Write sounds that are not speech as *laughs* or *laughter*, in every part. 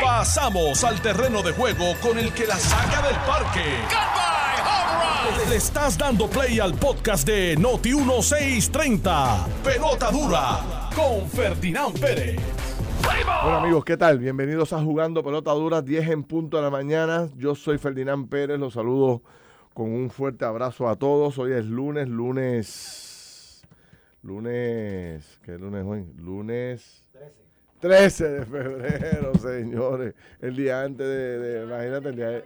Pasamos al terreno de juego con el que la saca del parque. Le estás dando play al podcast de Noti 1630. Pelota dura con Ferdinand Pérez. Bueno amigos, ¿qué tal? Bienvenidos a Jugando Pelota Dura, 10 en punto de la mañana. Yo soy Ferdinand Pérez, los saludo con un fuerte abrazo a todos. Hoy es lunes, lunes... Lunes... ¿Qué lunes hoy? Lunes... 13 de febrero, *laughs* señores. El día antes de, de imagínate, el día,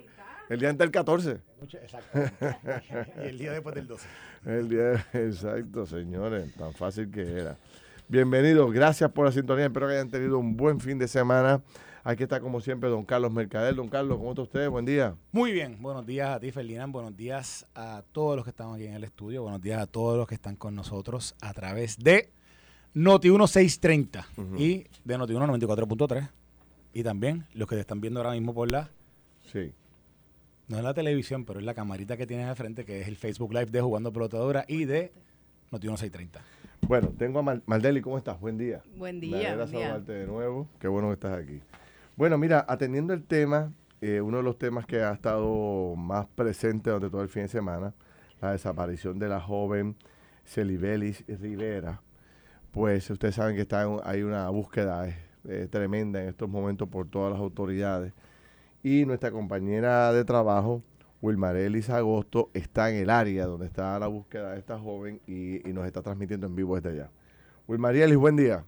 el día antes del 14. Exacto. *laughs* y el día después del 12. El día, exacto, señores. Tan fácil que era. Bienvenidos, gracias por la sintonía. Espero que hayan tenido un buen fin de semana. Aquí está, como siempre, don Carlos Mercader. Don Carlos, ¿cómo está usted? Buen día. Muy bien, buenos días a ti, Ferdinand. Buenos días a todos los que están aquí en el estudio. Buenos días a todos los que están con nosotros a través de Noti 1630 y de Noti 1 94.3. Y también los que te están viendo ahora mismo por la. Sí. No es la televisión, pero es la camarita que tienes de frente, que es el Facebook Live de Jugando Pelotadora y de Noti 1630. Bueno, tengo a Mal Maldeli, ¿cómo estás? Buen día. Buen Me día. alegra saludarte de nuevo. Qué bueno que estás aquí. Bueno, mira, atendiendo el tema, eh, uno de los temas que ha estado más presente durante todo el fin de semana, la desaparición de la joven Celibelis Rivera, pues ustedes saben que está hay una búsqueda eh, tremenda en estos momentos por todas las autoridades. Y nuestra compañera de trabajo, Wilmarelis Agosto, está en el área donde está la búsqueda de esta joven y, nos está transmitiendo en vivo desde allá. Wilmarelis, buen día.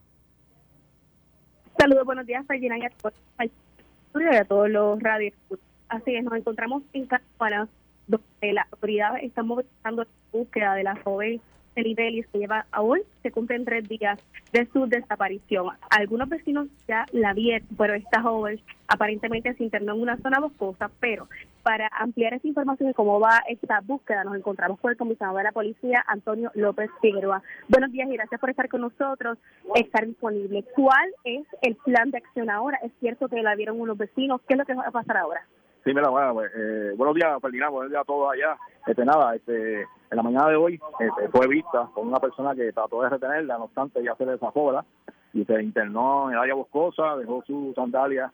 Saludos, buenos días, Ferdinand, y a todos los radios. Así es, nos encontramos en Campana, donde las autoridades están movilizando la búsqueda de la joven Celibelis, que lleva a hoy, se cumplen tres días de su desaparición. Algunos vecinos ya la vieron, pero esta joven aparentemente se internó en una zona boscosa, pero para ampliar esa información de cómo va esta búsqueda, nos encontramos con el comisionado de la policía, Antonio López Figueroa. Buenos días y gracias por estar con nosotros, estar disponible. ¿Cuál es el plan de acción ahora? ¿Es cierto que la vieron unos vecinos? ¿Qué es lo que va a pasar ahora? Sí, mira, bueno, pues, eh, buenos días, Ferdinand, buenos días a todos allá. Este, nada, este, en la mañana de hoy este, fue vista con una persona que trató de retenerla, no obstante, ya se le. Y se internó en el área boscosa, dejó su sandalia,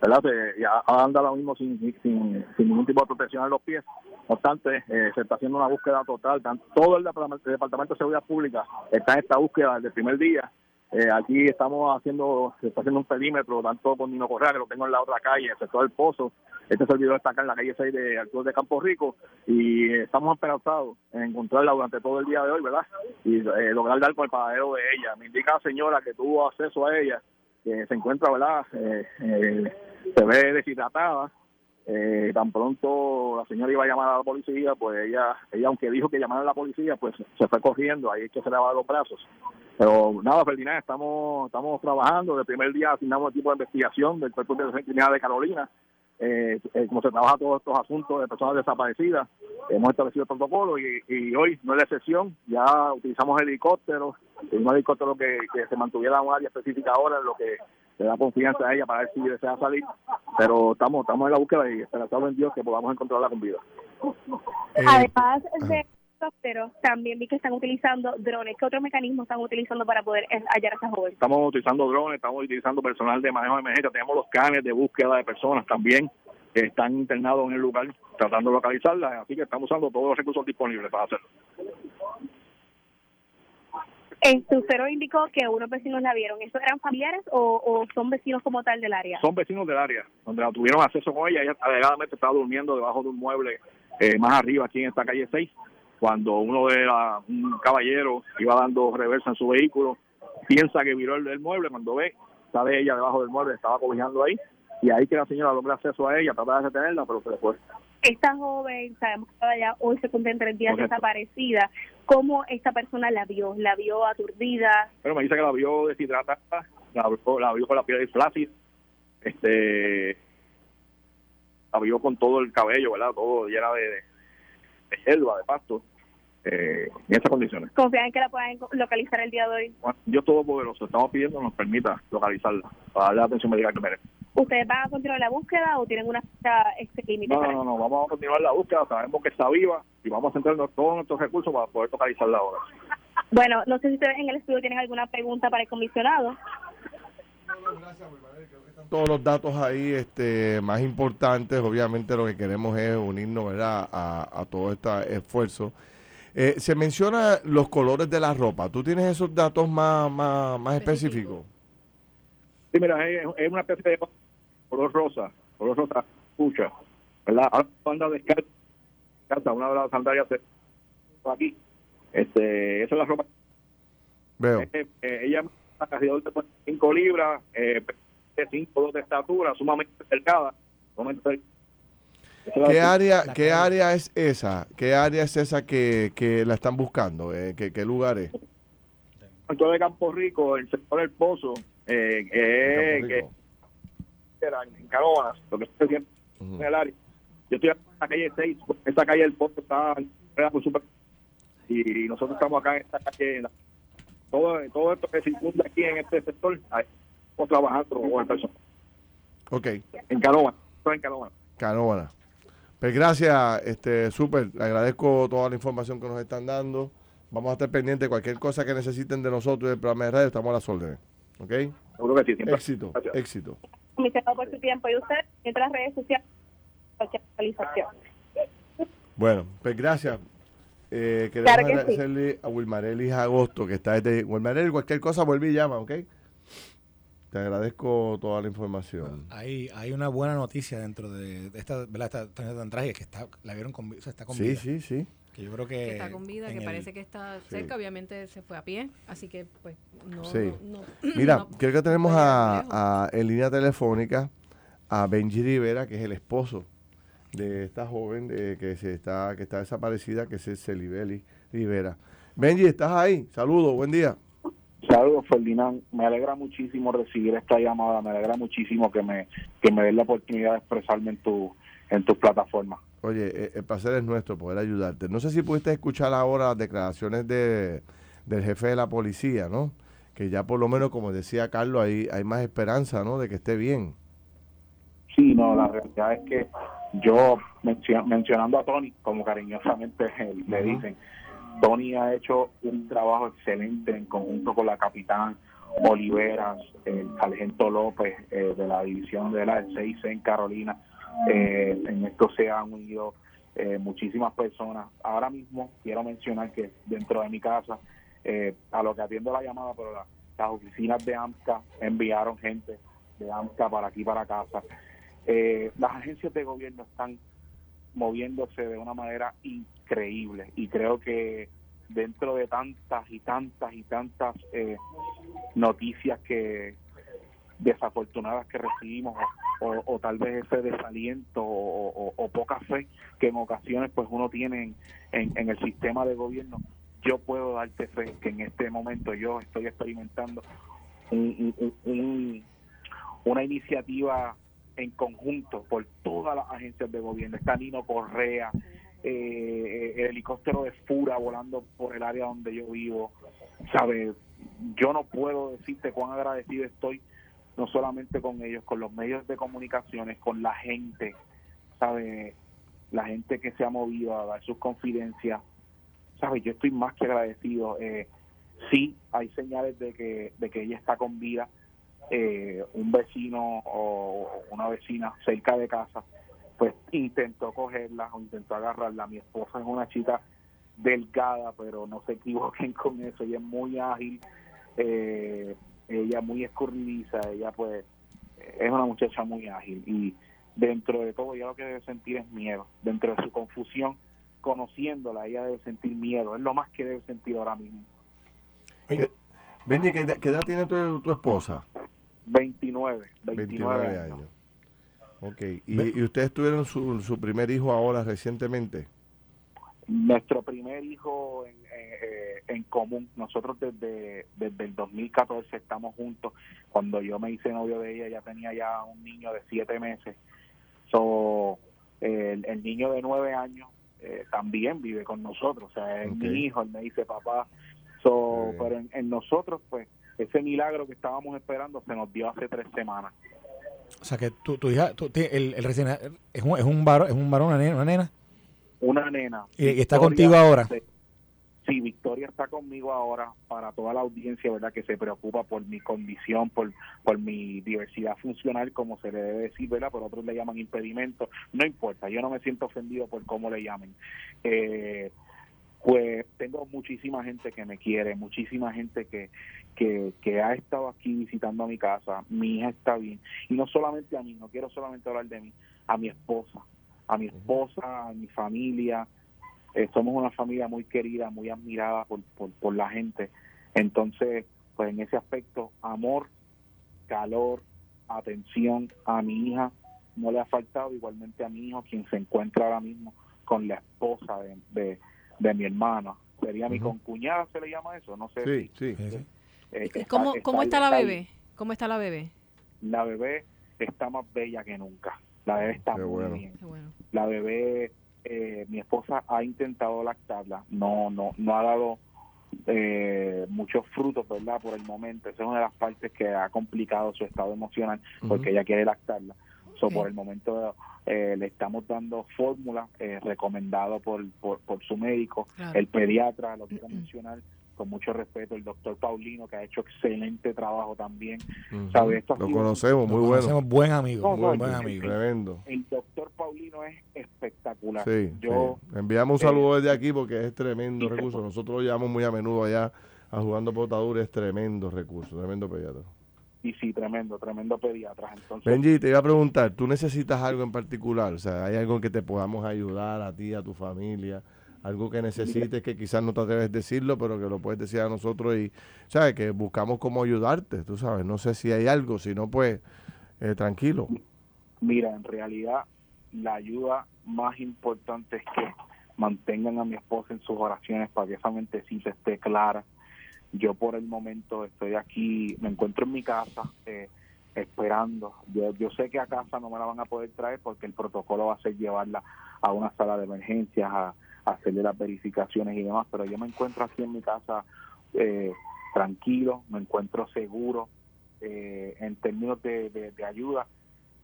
¿verdad? Se, ya anda ahora mismo sin, sin, sin ningún tipo de protección en los pies. No obstante, eh, se está haciendo una búsqueda total. Todo el Departamento de Seguridad Pública está en esta búsqueda desde el primer día. Eh, aquí estamos haciendo, está haciendo un perímetro, tanto con Nino Correa, que lo tengo en la otra calle, el sector del Pozo. Este servidor está acá en la calle 6 de Altura de Campo Rico y estamos esperanzados en encontrarla durante todo el día de hoy, ¿verdad? Y eh, lograr dar con el paradero de ella. Me indica la señora que tuvo acceso a ella, que se encuentra, ¿verdad? Eh, eh, se ve deshidratada. Eh, tan pronto la señora iba a llamar a la policía, pues ella, ella aunque dijo que llamara a la policía, pues se fue corriendo, ahí es que se le va los brazos. Pero nada, Ferdinand, estamos, estamos trabajando. El primer día asignamos equipo de investigación del Cuerpo de Defensa Criminal de Carolina. Eh, eh, como se trabaja todos estos asuntos de personas desaparecidas, hemos establecido el protocolo y, hoy no es la excepción. Ya utilizamos helicópteros, un helicóptero que, que se mantuviera en un área específica ahora, lo que le da confianza a ella para ver si desea salir. Pero estamos estamos en la búsqueda y esperanzado en Dios que podamos encontrarla con vida. Eh, Además de helicópteros, también vi que están utilizando drones. ¿Qué otro mecanismo están utilizando para poder hallar a esa joven? Estamos utilizando drones, estamos utilizando personal de manejo de emergencia, tenemos los canes de búsqueda de personas también que están internados en el lugar tratando de localizarlas, así que estamos usando todos los recursos disponibles para hacerlo. Este, usted nos indicó que unos vecinos la vieron. ¿Estos eran familiares o, o son vecinos como tal del área? Son vecinos del área, donde la tuvieron acceso con ella, ella alegadamente estaba durmiendo debajo de un mueble eh, más arriba aquí en esta calle 6, cuando uno de la, un caballero iba dando reversa en su vehículo, piensa que viró el, el mueble, cuando ve, sale ella debajo del mueble, estaba cobijando ahí, y ahí que la señora logra acceso a ella, trata de retenerla, pero se le fue. Esta joven, sabemos que estaba ya hoy se cumplen tres días Correcto. desaparecida. ¿Cómo esta persona la vio? ¿La vio aturdida? Pero me dice que la vio deshidratada, la vio, la vio con la piel flácida, este, la vio con todo el cabello, ¿verdad? Todo llena de, de, de hierba, de pasto, eh, en esas condiciones. ¿Confían en que la puedan localizar el día de hoy? Bueno, Dios Todopoderoso, estamos pidiendo que nos permita localizarla para darle la atención médica que merece. ¿Ustedes van a continuar la búsqueda o tienen una fecha este, límite? No, no, no, vamos a continuar la búsqueda, sabemos que está viva y vamos a centrarnos todos nuestros recursos para poder localizarla ahora. Bueno, no sé si ustedes en el estudio tienen alguna pregunta para el comisionado. todos los datos ahí este, más importantes. Obviamente lo que queremos es unirnos ¿verdad? A, a todo este esfuerzo. Eh, se menciona los colores de la ropa. ¿Tú tienes esos datos más, más, más específicos? Sí, mira, es, es una especie de color rosa, color rosa, escucha, ¿verdad? Ahora anda descalza, una de las sandalias aquí. Este, esa es la ropa. Veo. Eh, eh, ella alrededor de 5 libras, eh, de 5 de estatura, sumamente delgada. sumamente- es ¿Qué área, La ¿Qué área es esa? ¿Qué área es esa que, que la están buscando? Eh, ¿qué, ¿Qué lugar es? sector de Campo Rico, el sector del Pozo, eh, eh, que Rico. era en Caronas, lo que estoy viendo Ujú. en el área. Yo estoy en la calle 6, esta calle del Pozo está era muy super y nosotros estamos acá en esta calle. en la- todo, todo esto que circunda aquí en este sector, estamos trabajando con el personal. Ok, En estoy en Caronas. Canóvana. Pues gracias, este, súper. Le agradezco toda la información que nos están dando. Vamos a estar pendientes de cualquier cosa que necesiten de nosotros del programa de radio. Estamos a las órdenes. ¿Ok? Seguro que sí, siempre. Éxito, Gracias. éxito. comisionado por su tiempo y usted entre las redes sociales cualquier actualización. Bueno, pues gracias. Eh, queremos Claro que sí. agradecerle a Wilmarelis Agosto, que está desde... Wilmarelis, cualquier cosa, vuelve y llama, ¿ok? Te agradezco toda la información. Hay, hay una buena noticia dentro de, de esta, ¿verdad? Esta torneo tan trágica que está, la vieron con, o sea, está con Sí, vida. sí, sí. Que yo creo que, que está con vida, que el- parece que está cerca, obviamente se fue a pie, así que pues no... Sí. no- no- *clears throat* Mira, *clears throat* no- creo que tenemos no a, a- en línea telefónica a Benji Rivera, que es el esposo de esta joven de, que se está que está desaparecida, que es Celibeli Rivera. Benji, ¿estás ahí? Saludos, buen día. Saludos, Ferdinand. Me alegra muchísimo recibir esta llamada. Me alegra muchísimo que me que me den la oportunidad de expresarme en tu en tus plataformas. Oye, eh, el placer es nuestro poder ayudarte. No sé si pudiste escuchar ahora las declaraciones de, del jefe de la policía, ¿no? Que ya por lo menos, como decía Carlos, hay, hay más esperanza, ¿no? De que esté bien. Sí, no, la realidad es que yo, mencio- mencionando a Tony, como cariñosamente *laughs* le dicen, Tony ha hecho un trabajo excelente en conjunto con la capitán Oliveras, el sargento López eh, de la división de la 6 en Carolina. Eh, en esto se han unido eh, muchísimas personas. Ahora mismo quiero mencionar que dentro de mi casa, eh, a lo que atiendo la llamada, pero la- las oficinas de AMCA enviaron gente de AMCA para aquí, para casa. Eh, las agencias de gobierno están moviéndose de una manera increíble y creo que dentro de tantas y tantas y tantas eh, noticias que desafortunadas que recibimos o, tal vez ese desaliento o, poca fe que en ocasiones pues uno tiene en, el sistema de gobierno yo puedo darte fe que en este momento yo estoy experimentando un- una iniciativa en conjunto por todas las agencias de gobierno. Está Nino Correa, eh, el helicóptero de Fura volando por el área donde yo vivo. ¿Sabes? Yo no puedo decirte cuán agradecido estoy, no solamente con ellos, con los medios de comunicaciones, con la gente, ¿sabes? La gente que se ha movido a dar sus confidencias. ¿Sabes? Yo estoy más que agradecido. Eh, sí, hay señales de que, de que ella está con vida eh, un vecino o una vecina cerca de casa, pues intentó cogerla o intentó agarrarla. Mi esposa es una chica delgada, pero no se equivoquen *laughs* con eso, ella es muy ágil, eh, ella muy escurridiza, ella pues es una muchacha muy ágil y dentro de todo ella lo que debe sentir es miedo, dentro de su confusión, conociéndola, ella debe sentir miedo, es lo más que debe sentir ahora mismo. Benji, ¿qué, edad- tiene tu esposa? 29, 29, 29 años. años. Ok. ¿Y, y ustedes tuvieron su, su primer hijo ahora recientemente? Nuestro primer hijo en, eh, eh, en común, nosotros desde, desde el 2014 estamos juntos. Cuando yo me hice novio de ella, ya tenía ya un niño de siete meses. So, el, el niño de nueve años eh, también vive con nosotros. O sea, es mi hijo, él me dice papá. So, pero en, en nosotros, pues, ese milagro que estábamos esperando se nos dio hace tres semanas. O sea, que tu, tu hija, tu- el, el recién es un, es un varón, es un varón, una nena, una nena Una nena. y, y está Victoria, contigo ahora. sí, Victoria está conmigo ahora para toda la audiencia, ¿verdad? Que se preocupa por mi condición, por, por mi diversidad funcional, como se le debe decir, ¿verdad? Por otros le llaman impedimento. No importa, yo no me siento ofendido por cómo le llamen. Eh, pues tengo muchísima gente que me quiere, muchísima gente que, que, que ha estado aquí visitando a mi casa, mi hija está bien, y no solamente a mí, no quiero solamente hablar de mí, a mi esposa, a mi esposa, a mi familia, eh, somos una familia muy querida, muy admirada por, por, por la gente, entonces, pues en ese aspecto, amor, calor, atención a mi hija, no le ha faltado, igualmente a mi hijo, quien se encuentra ahora mismo con la esposa de, de de mi hermana. Sería mi concuñada, ¿se le llama eso? No sé. Sí, sí. Eh, ¿Cómo, está, ¿Cómo está la bebé? ¿Cómo está la bebé? La bebé está más bella que nunca. La bebé está muy bien. La bebé, eh, mi esposa ha intentado lactarla, no, no, no ha dado eh, muchos frutos, ¿verdad? Por el momento. Esa es una de las partes que ha complicado su estado emocional, porque ella quiere lactarla. So, Por el momento eh, le estamos dando fórmula eh, recomendado por, por, su médico, el pediatra, lo quiero mencionar con mucho respeto, el doctor Paulino, que ha hecho excelente trabajo también. lo conocemos, muy bueno. Conocemos buen amigo, buen amigo. Tremendo. El doctor Paulino es espectacular. Sí, Yo, Enviamos un saludo desde aquí porque es tremendo recurso. Nosotros lo llevamos muy a menudo allá a jugando potadura, es tremendo recurso, tremendo pediatra. Y sí, tremendo, tremendo pediatra. Entonces, Benji, te iba a preguntar, ¿tú necesitas algo en particular? O sea, ¿hay algo que te podamos ayudar a ti, a tu familia? Algo que necesites que quizás no te atreves a decirlo, pero que lo puedes decir a nosotros y, ¿sabes? Que buscamos cómo ayudarte, tú sabes. No sé si hay algo, si no, pues, eh, tranquilo. Mira, en realidad, la ayuda más importante es que mantengan a mi esposa en sus oraciones para que esa mentecita esté clara yo por el momento estoy aquí, me encuentro en mi casa eh, esperando. Yo, sé que a casa no me la van a poder traer porque el protocolo va a ser llevarla a una sala de emergencias, a, hacerle las verificaciones y demás, pero yo me encuentro aquí en mi casa eh, tranquilo, me encuentro seguro eh, en términos de, de, ayuda.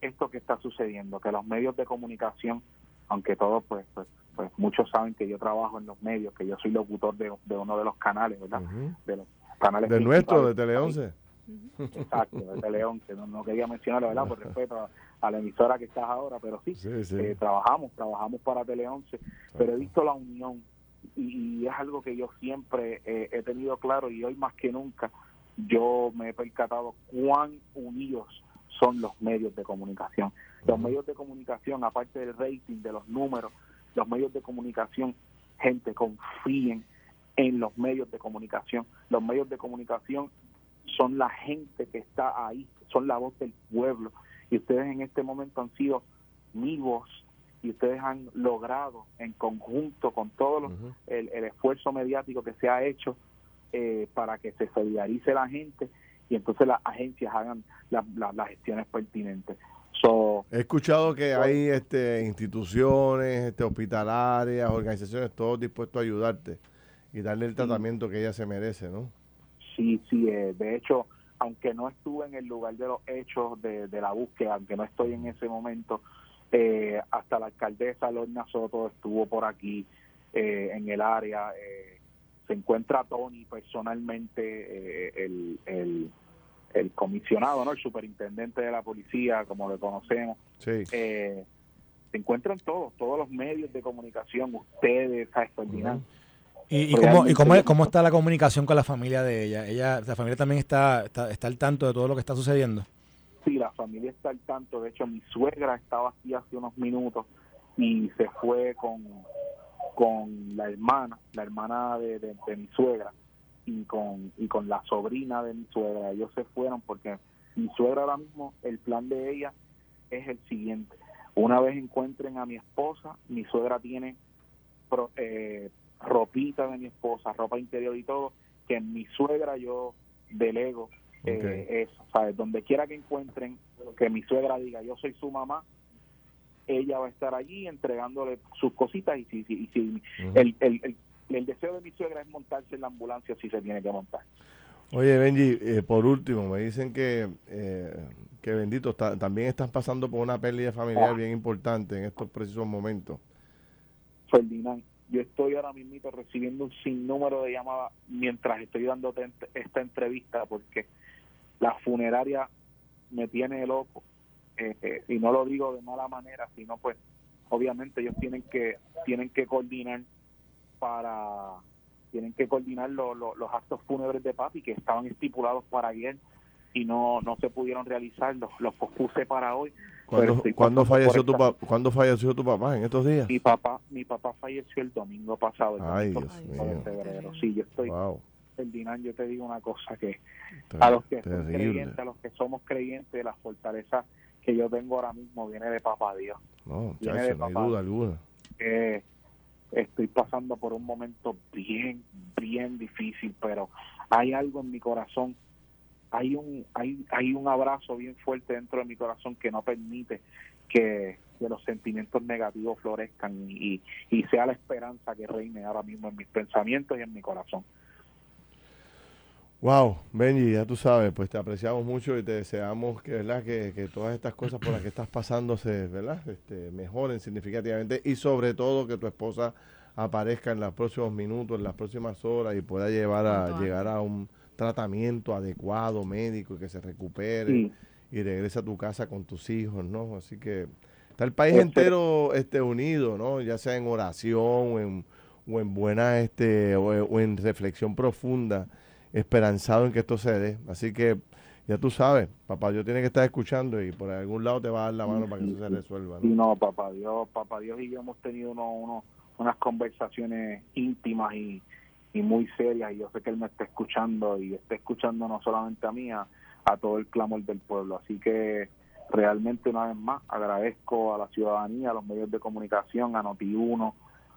Esto que está sucediendo, que los medios de comunicación, aunque todos pues, pues pues muchos saben que yo trabajo en los medios, que yo soy locutor de, uno de los canales, ¿verdad? De los canales. De nuestro, de Tele 11. Exacto, de Tele 11. No, quería mencionarlo, ¿verdad? Por *laughs* respeto a, la emisora que estás ahora, pero sí, eh, trabajamos, trabajamos para Tele 11, pero he visto la unión y, es algo que yo siempre eh, he tenido claro y hoy más que nunca yo me he percatado cuán unidos son los medios de comunicación. Los medios de comunicación, aparte del rating, de los números, los medios de comunicación, gente, confíen en los medios de comunicación. Los medios de comunicación son la gente que está ahí, son la voz del pueblo. Y ustedes en este momento han sido mi voz y ustedes han logrado en conjunto con todo el, esfuerzo mediático que se ha hecho eh, para que se solidarice la gente y entonces las agencias hagan las gestiones pertinentes. He escuchado que hay este, instituciones este, hospitalarias, organizaciones, todos dispuestos a ayudarte y darle el tratamiento que ella se merece, ¿no? Sí, sí, eh, de hecho, aunque no estuve en el lugar de los hechos de, la búsqueda, aunque no estoy en ese momento, eh, hasta la alcaldesa Lorna Soto estuvo por aquí eh, en el área. se encuentra Tony personalmente, el, el el comisionado, ¿no? El superintendente de la policía, como le conocemos. Eh, se encuentran todos, todos los medios de comunicación, ustedes, a ¿Y, y, cómo, y cómo, cómo, está la comunicación con la familia de ella? ella ¿La familia también está, está, al tanto de todo lo que está sucediendo? Sí, la familia está al tanto. De hecho, mi suegra estaba aquí hace unos minutos y se fue con, con la hermana, la hermana de mi suegra y con, y con la sobrina de mi suegra. Ellos se fueron porque mi suegra ahora mismo, el plan de ella es el siguiente. Una vez encuentren a mi esposa, mi suegra tiene eh, ropita de mi esposa, ropa interior y todo, que en mi suegra yo delego eh, eso. ¿sabes? Donde quiera que encuentren, que mi suegra diga, yo soy su mamá, ella va a estar allí entregándole sus cositas y si, si, si el, el, el deseo de mi suegra es montarse en la ambulancia si se tiene que montar. Oye, Benji, eh, por último, me dicen que, eh, que bendito, también estás pasando por una pérdida familiar ah. bien importante en estos precisos momentos. Ferdinand, yo estoy ahora mismo recibiendo un sinnúmero de llamadas mientras estoy dando esta entrevista porque la funeraria me tiene loco eh, eh, y no lo digo de mala manera sino pues obviamente ellos tienen que tienen que coordinar para tienen que coordinar los actos fúnebres de papi que estaban estipulados para ayer y no no se pudieron realizar los, los pospuse para hoy. ¿Cuándo, falleció tu papá, ¿Cuándo falleció tu papá en estos días? Mi papá mi papá falleció el domingo pasado el Ay, Dios mío. febrero. Sí yo estoy Ferdinand yo te digo una cosa que a los que somos creyentes a los que somos creyentes la fortaleza que yo tengo ahora mismo viene de papá Dios. No, chacho, no hay duda alguna. Eh, estoy pasando por un momento bien, bien difícil, pero hay algo en mi corazón, hay un, hay, hay un abrazo bien fuerte dentro de mi corazón que no permite que, los sentimientos negativos florezcan y, y sea la esperanza que reine ahora mismo en mis pensamientos y en mi corazón. Wow, Benji, ya tú sabes, pues te apreciamos mucho y te deseamos que, ¿verdad? Que, que todas estas cosas por las que estás pasando se ¿verdad? Este, mejoren significativamente y sobre todo que tu esposa aparezca en los próximos minutos, en las próximas horas y pueda llevar a, llegar a un tratamiento adecuado médico y que se recupere y regrese a tu casa con tus hijos, ¿no? Así que está el país entero este, unido, ¿no? Ya sea en oración o en, o en buena este, o en reflexión profunda esperanzado en que esto se dé. Así que ya tú sabes, papá Dios tiene que estar escuchando y por algún lado te va a dar la mano para que eso se resuelva. ¿no? no, papá Dios, papá Dios y yo hemos tenido uno, unas conversaciones íntimas y, y muy serias y yo sé que él me está escuchando y está escuchando no solamente a mí, a, todo el clamor del pueblo. Así que realmente una vez más agradezco a la ciudadanía, a los medios de comunicación, a Noti1,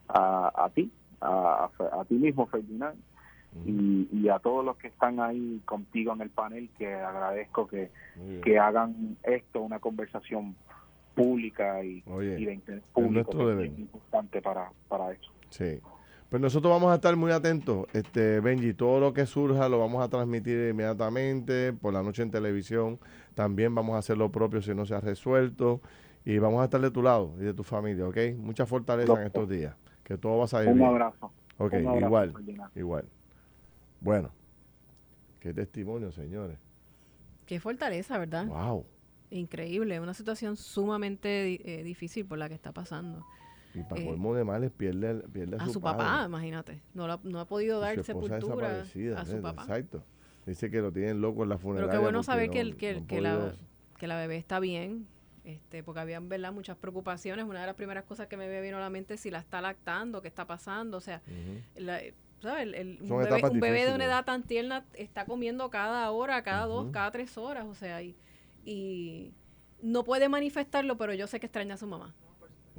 a, a ti, a, a ti mismo, Ferdinand, y, a todos los que están ahí contigo en el panel, que agradezco que, que hagan esto una conversación pública y, y de interés público, es importante para, para eso. Sí. Pues nosotros vamos a estar muy atentos, este Benji, todo lo que surja lo vamos a transmitir inmediatamente por la noche en televisión. También vamos a hacer lo propio si no se ha resuelto y vamos a estar de tu lado y de tu familia, ¿ok? Mucha fortaleza en estos días, que todo va a salir Un bien. abrazo. Ok, igual, igual. Bueno, qué testimonio, señores. Qué fortaleza, ¿verdad? Wow. Increíble, una situación sumamente eh, difícil por la que está pasando. Y para eh, colmo de males pierde, pierde a, a su, papá, imagínate. No, no ha podido dar sepultura a su papá. Exacto. Dice que lo tienen loco en la funeraria. Pero qué bueno saber que, el, que, que, la, que la bebé está bien, este, porque habían ¿verdad? muchas preocupaciones. Una de las primeras cosas que me vino a la mente es si la está lactando, qué está pasando. O sea, la, el, un, bebé, de una edad tan tierna está comiendo cada hora, cada dos, cada tres horas, o sea, y, y, no puede manifestarlo, pero yo sé que extraña a su mamá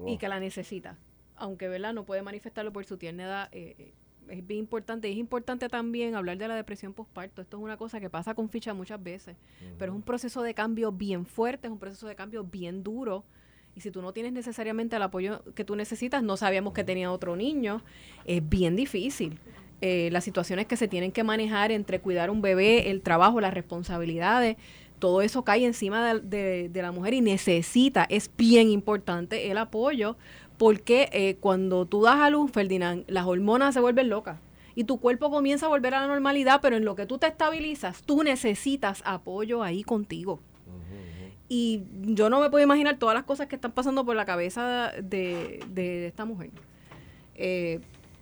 y que la necesita. Aunque, ¿verdad? No puede manifestarlo por su tierna edad. Eh, eh, es bien importante. Y es importante también hablar de la depresión postparto. Esto es una cosa que pasa con ficha muchas veces, pero es un proceso de cambio bien fuerte, es un proceso de cambio bien duro. Y si tú no tienes necesariamente el apoyo que tú necesitas, no sabíamos que tenía otro niño, es bien difícil. Eh, las situaciones que se tienen que manejar entre cuidar un bebé, el trabajo, las responsabilidades, todo eso cae encima de, la mujer y necesita, es bien importante el apoyo, porque eh, cuando tú das a luz, Ferdinand, las hormonas se vuelven locas y tu cuerpo comienza a volver a la normalidad, pero en lo que tú te estabilizas, tú necesitas apoyo ahí contigo. Y yo no me puedo imaginar todas las cosas que están pasando por la cabeza de, de esta mujer. Eh,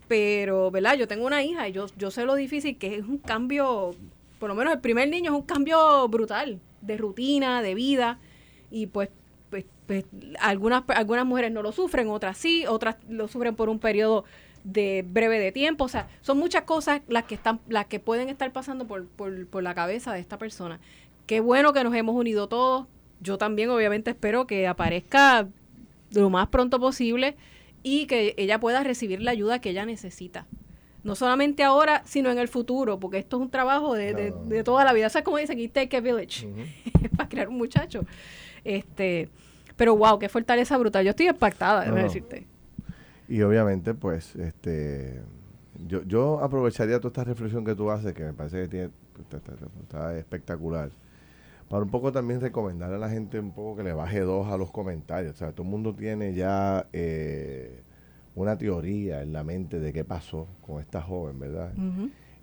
pero, ¿verdad? Yo tengo una hija y yo, yo sé lo difícil que es un cambio, por lo menos el primer niño es un cambio brutal de rutina, de vida. Y pues, pues, pues algunas, algunas mujeres no lo sufren, otras sí, otras lo sufren por un periodo de breve de tiempo. O sea, son muchas cosas las que están, las que pueden estar pasando por, por, por la cabeza de esta persona. Qué bueno que nos hemos unido todos, yo también obviamente espero que aparezca lo más pronto posible y que ella pueda recibir la ayuda que ella necesita. No solamente ahora, sino en el futuro, porque esto es un trabajo de, de, toda la vida. ¿Sabes cómo dicen? Take a village, *laughs* para crear un muchacho. Este, pero wow, qué fortaleza brutal. Yo estoy impactada, déjame decirte. Y obviamente, pues, este, yo, yo aprovecharía toda esta reflexión que tú haces, que me parece que tiene, está espectacular para un poco también recomendar a la gente un poco que le baje dos a los comentarios. O sea, todo el mundo tiene ya eh, una teoría en la mente de qué pasó con esta joven, ¿verdad?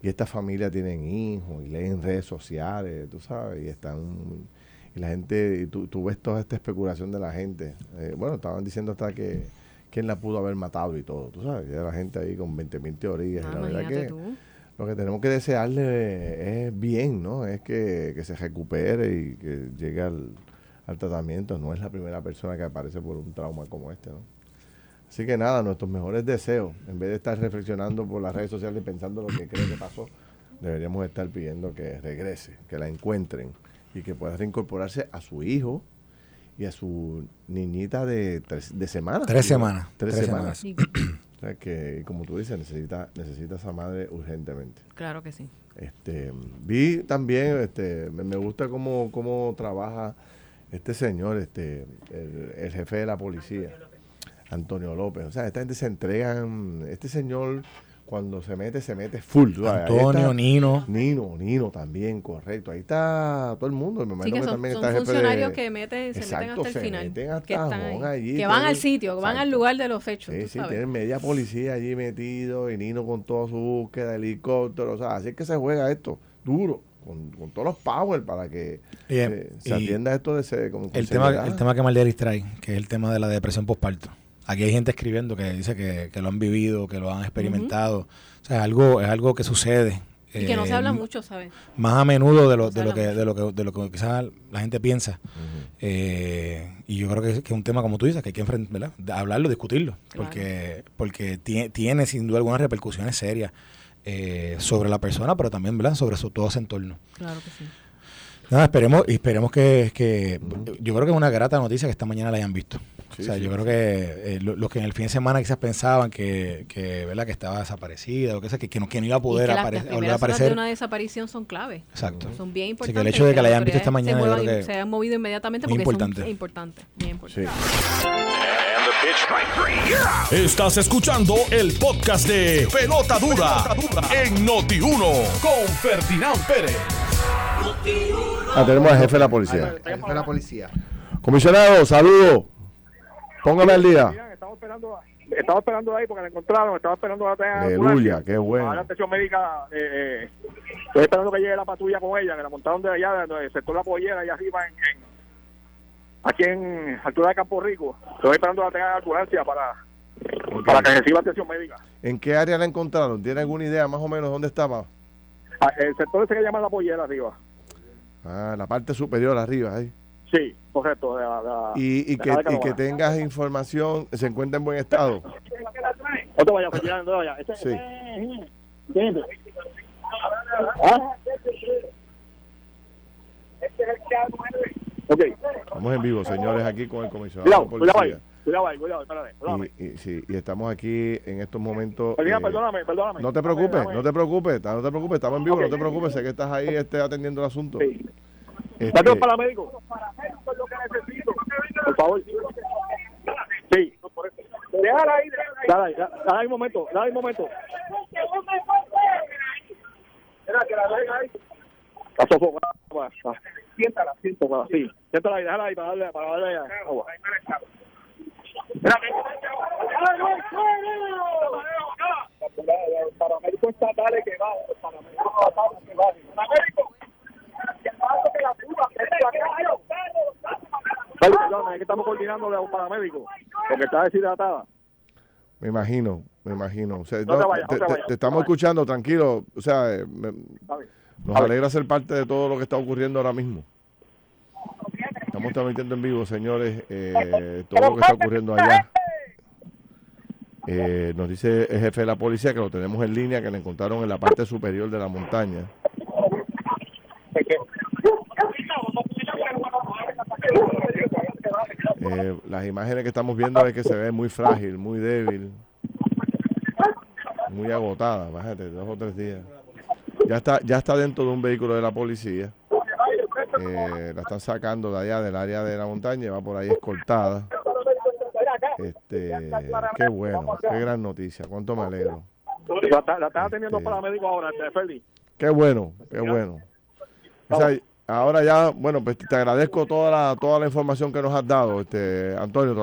Y esta familia tienen hijos y leen redes sociales, tú sabes, y están... Y la gente, y tú, tú ves toda esta especulación de la gente. Eh, bueno, estaban diciendo hasta que quién la pudo haber matado y todo, tú sabes, y la gente ahí con 20.000 teorías. y Ah, la verdad imagínate que tú. Lo que tenemos que desearle es bien, ¿no? Es que, que se recupere y que llegue al, al tratamiento. No es la primera persona que aparece por un trauma como este, ¿no? Así que nada, nuestros mejores deseos, en vez de estar reflexionando por las redes sociales y pensando lo que cree que pasó, deberíamos estar pidiendo que regrese, que la encuentren y que pueda reincorporarse a su hijo y a su niñita de tres de semanas. Tres semanas. Tres, tres semanas. Sea que, como tú dices, necesita, necesita esa madre urgentemente. claro que sí. Este, vi también, este, me, me gusta cómo, cómo trabaja este señor, este, el, el jefe de la policía, Antonio López. O sea, esta gente se entregan, este señor cuando se mete, se mete full. Antonio, está Nino. Nino, Nino también, correcto. Ahí está todo el mundo. Me Sí, imagino que que son, también son está funcionarios de- que meten, se Exacto, meten hasta el se final. meten hasta que están Jamón ahí, allí, que van al sitio, que van al lugar de los hechos. Sí, tú sí, sabes. tienen media policía allí metido y Nino con toda su búsqueda, helicóptero, o sea, así es que se juega esto, duro, con, con todos los power para que Y, se y atienda esto de ese, con el tema, el tema que Marderis trae, que es el tema de la depresión postparto. Aquí hay gente escribiendo que dice que, que lo han vivido, que lo han experimentado. O sea, es algo, es algo que sucede. Y que no se eh, habla mucho, ¿sabes? Más a menudo de lo, No de lo que, de lo que, de lo que quizás la gente piensa. Eh, y yo creo que, es- que es un tema, como tú dices, que hay que ¿verdad? Hablarlo, discutirlo. Claro. Porque, porque tie- tiene sin duda algunas repercusiones serias eh, sobre la persona, pero también ¿verdad? sobre su, todo ese entorno. Claro que sí. Nada, esperemos, y esperemos que, que yo creo que es una grata noticia que esta mañana la hayan visto. Sí, o sea, sí, yo creo sí. que eh, lo- los que en el fin de semana quizás pensaban que, que, ¿verdad? que estaba desaparecida o que, que, que, no, que no iba a Y poder que las, apare- las volver a primeras horas de aparecer. una desaparición son clave. Exacto. Son bien Así importantes. que el hecho de que la hayan visto esta mañana, yo se, creo muevan- que se han movido inmediatamente muy porque importante. son importantes. Bien importante. Sí. Estás escuchando el podcast de Pelota Dura, en Noti1 con Ferdinand Pérez. Ah, tenemos al jefe de la policía. Jefe de la policía. Comisionado, saludos. Póngame al día. Estamos esperando, estamos esperando ahí porque la encontraron, estamos esperando que la Aleluya, qué bueno. Ahora la atención médica, eh, eh, estoy esperando que llegue la patrulla con ella, que la montaron de allá, del sector La Pollera, allá arriba, en, en- aquí en altura de Campo Rico. Estoy esperando que la ambulancia para, para que reciba atención médica. ¿En qué área la encontraron? ¿Tiene alguna idea más o menos dónde estaba? Ah, El sector ese que llama La Pollera arriba. Ah, la parte superior arriba, ahí. Sí, correcto. de la- de la- Y, y, de que, y tengas información, se encuentra en buen estado. No te vayas, Ferdinand, no te vayas. Ese- Sí. ese- ¿Entiendes? ¿Ah? Ok. Estamos en vivo, señores, aquí con el comisionado Cuidado, policía. Cuidado ahí, cuidado. Y, y, sí, y estamos aquí en estos momentos. Eh, perdóname, perdóname. no te preocupes, no te preocupes, no te preocupes, estamos en vivo, no te preocupes, sé que estás ahí este, atendiendo el asunto. Sí. Este, Date un paramédico. es lo que necesito. Por favor. Sí. Déjala ahí. Dale ahí, dale ahí un momento, dale ahí un momento. Espera, que la ahí. Está sofocada. Siéntala, siéntala, sí. Siéntala ahí, déjala ahí para darle, para darle agua. Paramédico que va, paramédico estatales que va. Paramédico. Ay, perdón, es que estamos coordinando a un paramédico porque está deshidratada. Me imagino, me imagino. O sea, No te no, vayas, te, no te te- vayas, te no estamos escuchando, tranquilo. O sea, eh, me- nos alegra ser parte de todo lo que está ocurriendo ahora mismo. Estamos transmitiendo en vivo, señores, eh, todo lo que está ocurriendo allá. Eh, nos dice el jefe de la policía que lo tenemos en línea, que lo encontraron en la parte superior de la montaña. Eh, las imágenes que estamos viendo es que se ve muy frágil, muy débil, muy agotada, bájate, dos o tres días. Ya está, ya está dentro de un vehículo de la policía. Eh, la están sacando de allá del área de la montaña y va por ahí escoltada. Este, qué bueno, qué gran noticia, cuánto me alegro. La, está- la están atendiendo Este- paramédico ahora, este, Feli. Qué bueno, qué bueno. O sea, ahora ya, bueno, pues te agradezco toda la, toda la información que nos has dado, este Antonio.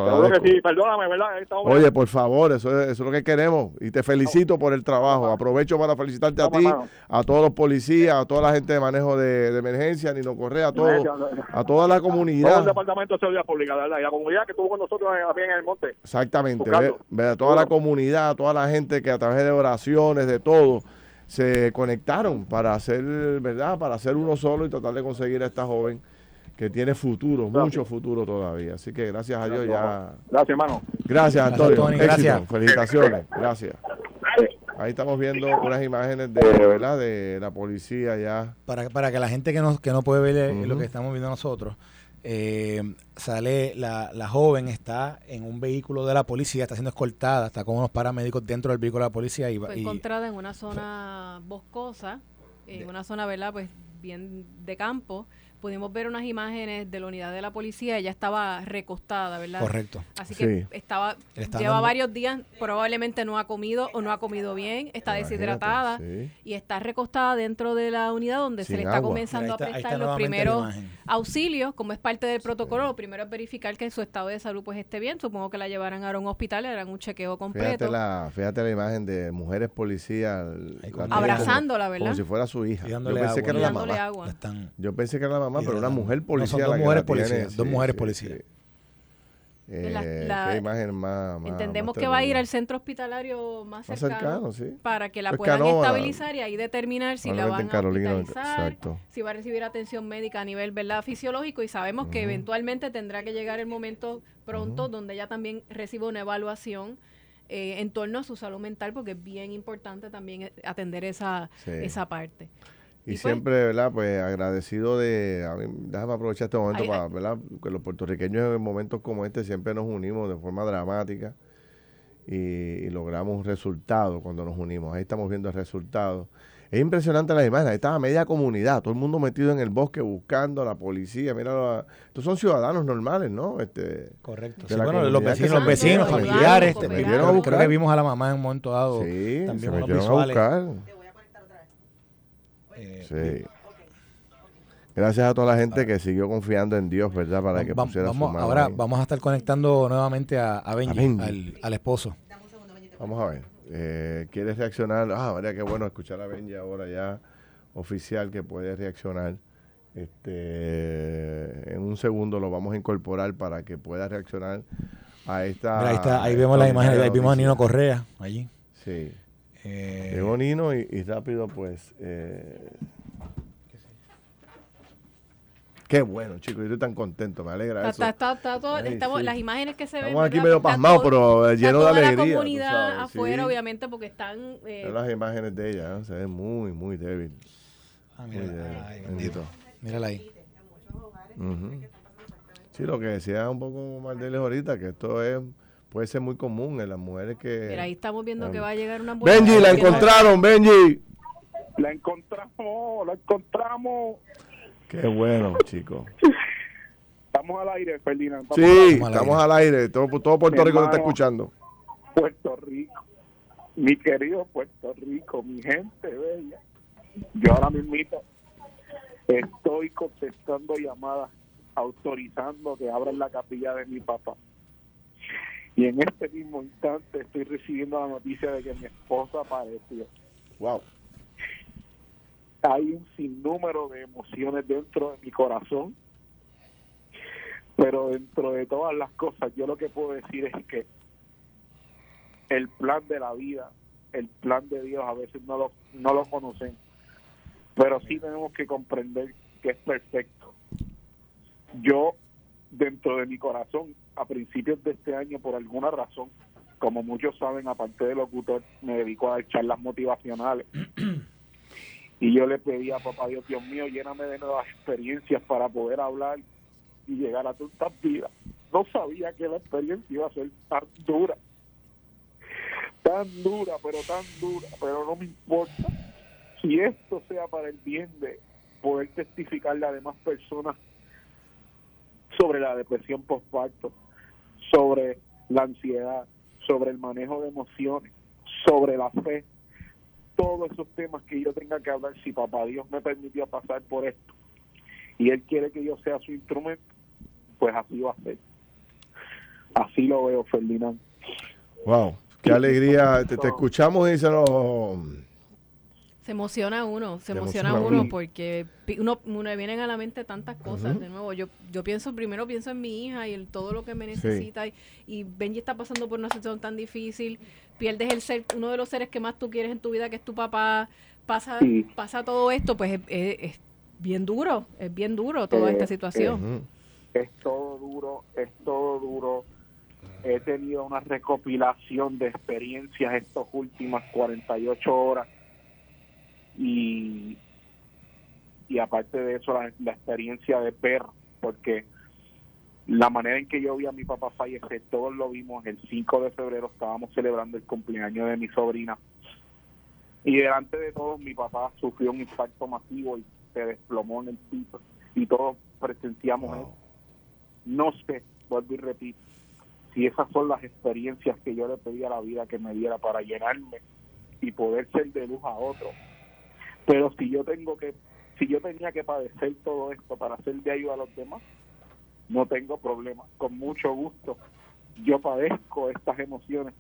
sí, perdóname, ¿verdad? Oye, por favor, eso es, eso es lo que queremos y te felicito por el trabajo. Aprovecho para felicitarte a ti, a todos los policías, a toda la gente de manejo de, emergencia, Nino Correa, a todo, a toda la comunidad. Todo el departamento de seguridad pública, ¿verdad? Y la comunidad que estuvo con nosotros en, el monte. Exactamente, ve, toda la comunidad, toda la gente que a través de oraciones, de todo se conectaron para hacer, ¿verdad? Para hacer uno solo y tratar de conseguir a esta joven que tiene futuro, mucho futuro todavía. Así que gracias a Dios ya. Gracias, hermano. Gracias, Antonio. Gracias, Felicitaciones. Gracias. Ahí estamos viendo unas imágenes de, ¿verdad? de la policía ya. Para, para que la gente que no, que no puede ver lo que estamos viendo nosotros, eh, sale la, la, joven está en un vehículo de la policía, está siendo escoltada, está con unos paramédicos dentro del vehículo de la policía. Y, Fue encontrada en una zona boscosa, en una zona, ¿verdad? Pues bien de campo pudimos ver unas imágenes de la unidad de la policía, ella estaba recostada, ¿verdad? Correcto. Así que estaba, lleva varios días, probablemente no ha comido o no ha comido bien, está deshidratada y está recostada dentro de la unidad donde se le está comenzando a prestar los primeros auxilios, como es parte del protocolo, lo primero es verificar que su estado de salud pues esté bien, supongo que la llevarán a un hospital, le harán un chequeo completo. Fíjate la, fíjate la imagen de mujeres policías abrazándola, ¿verdad? Como si fuera su hija. Yo pensé que era la mamá. Yo pensé que era la mamá, pero una mujer policía. dos mujeres policías. dos mujeres policías. Eh, qué imagen más, entendemos que va a ir al centro hospitalario más cercano, para que la puedan estabilizar y ahí determinar si la van a hospitalizar, si va a recibir atención médica a nivel verdad fisiológico y sabemos que eventualmente tendrá que llegar el momento pronto donde ella también reciba una evaluación eh, en torno a su salud mental porque es bien importante también atender esa, esa parte. Y, pues siempre, ¿verdad? Pues agradecido de, déjame aprovechar este momento para, ¿verdad? Que los puertorriqueños en momentos como este siempre nos unimos de forma dramática y, logramos un resultado cuando nos unimos. Ahí estamos viendo el resultado. Es impresionante la imagen, ahí estaba media comunidad, todo el mundo metido en el bosque buscando a la policía, mira, estos son ciudadanos normales, ¿no? Este, Correcto. bueno, los vecinos, los vecinos familiares, creo, que vimos a la mamá en un momento dado. Sí, también se metieron a buscar. Sí. Gracias a toda la gente que siguió confiando en Dios, ¿verdad? Para que pusiera vamos, su Ahora vamos a estar conectando nuevamente a, a Benji, Al, esposo. Vamos a ver. Eh, ¿Quieres reaccionar? Ah, María, qué bueno escuchar a Benji ahora ya oficial que puede reaccionar. Este, en un segundo lo vamos a incorporar para que pueda reaccionar a esta. ahí, está, ahí vemos la imagen, ahí vimos a Nino Correa allí. Sí. Eh, Llegó Nino y, rápido, pues. Eh, Qué bueno, chicos, yo estoy tan contento, me alegra eso. estamos, Las imágenes que se ven. Estamos aquí medio pasmados, pero lleno de alegría. la comunidad afuera, obviamente, porque están. Eh, las imágenes de ella, se ven muy, muy débil. Ah, mira, muy débil. Ay, bendito. Mírala ahí. Sí, lo que decía un poco más de ahorita, que esto es puede ser muy común en las mujeres que... Pero ahí estamos viendo que va a llegar una Benji, la encontraron, Benji. La encontramos, la encontramos. Qué bueno, chicos. Estamos al aire, Ferdinand. Sí, estamos al aire. Todo, todo Puerto Rico está escuchando. Puerto Rico. Mi querido Puerto Rico, mi gente bella. Yo ahora mismito estoy contestando llamadas autorizando que abran la capilla de mi papá. Y en este mismo instante estoy recibiendo la noticia de que mi esposa apareció. Wow hay un sinnúmero de emociones dentro de mi corazón, pero dentro de todas las cosas yo lo que puedo decir es que el plan de la vida, el plan de Dios a veces no lo, no lo conocen, pero sí tenemos que comprender que es perfecto. Yo, dentro de mi corazón, a principios de este año, por alguna razón, como muchos saben, aparte de locutor, me dedico a dar charlas motivacionales. *clears throat* Y yo le pedí a papá Dios, Dios mío, lléname de nuevas experiencias para poder hablar y llegar a tantas vidas. No sabía que la experiencia iba a ser tan dura, tan dura, pero tan dura, pero no me importa. Si esto sea para el bien de poder testificarle a demás personas sobre la depresión postparto, sobre la ansiedad, sobre el manejo de emociones, sobre la fe, todos esos temas que yo tenga que hablar si papá Dios me permitió pasar por esto y Él quiere que yo sea su instrumento, pues así va a ser. Así lo veo, Ferdinand. Wow, qué alegría. Te, escuchamos y se nos... Se emociona uno, se, emociona, uno porque uno, uno vienen a la mente tantas cosas. De nuevo, yo yo pienso, primero pienso en mi hija y en todo lo que me necesita. Y, Benji está pasando por una situación tan difícil. Pierdes el ser, uno de los seres que más tú quieres en tu vida, que es tu papá. Pasa, pasa todo esto, pues es, bien duro, es bien duro toda esta eh, situación. es todo duro, es todo duro he tenido una recopilación de experiencias estas últimas 48 horas y, y aparte de eso la, experiencia de ver porque la manera en que yo vi a mi papá fallecer, todos lo vimos el 5 de febrero, estábamos celebrando el cumpleaños de mi sobrina y delante de todos mi papá sufrió un impacto masivo y se desplomó en el piso y todos presenciamos eso. No sé, vuelvo y repito, y esas son las experiencias que yo le pedí a la vida que me diera para llenarme y poder ser de luz a otro. Pero si yo tengo que, si yo tenía que padecer todo esto para ser de ayuda a los demás, no tengo problema. Con mucho gusto yo padezco estas emociones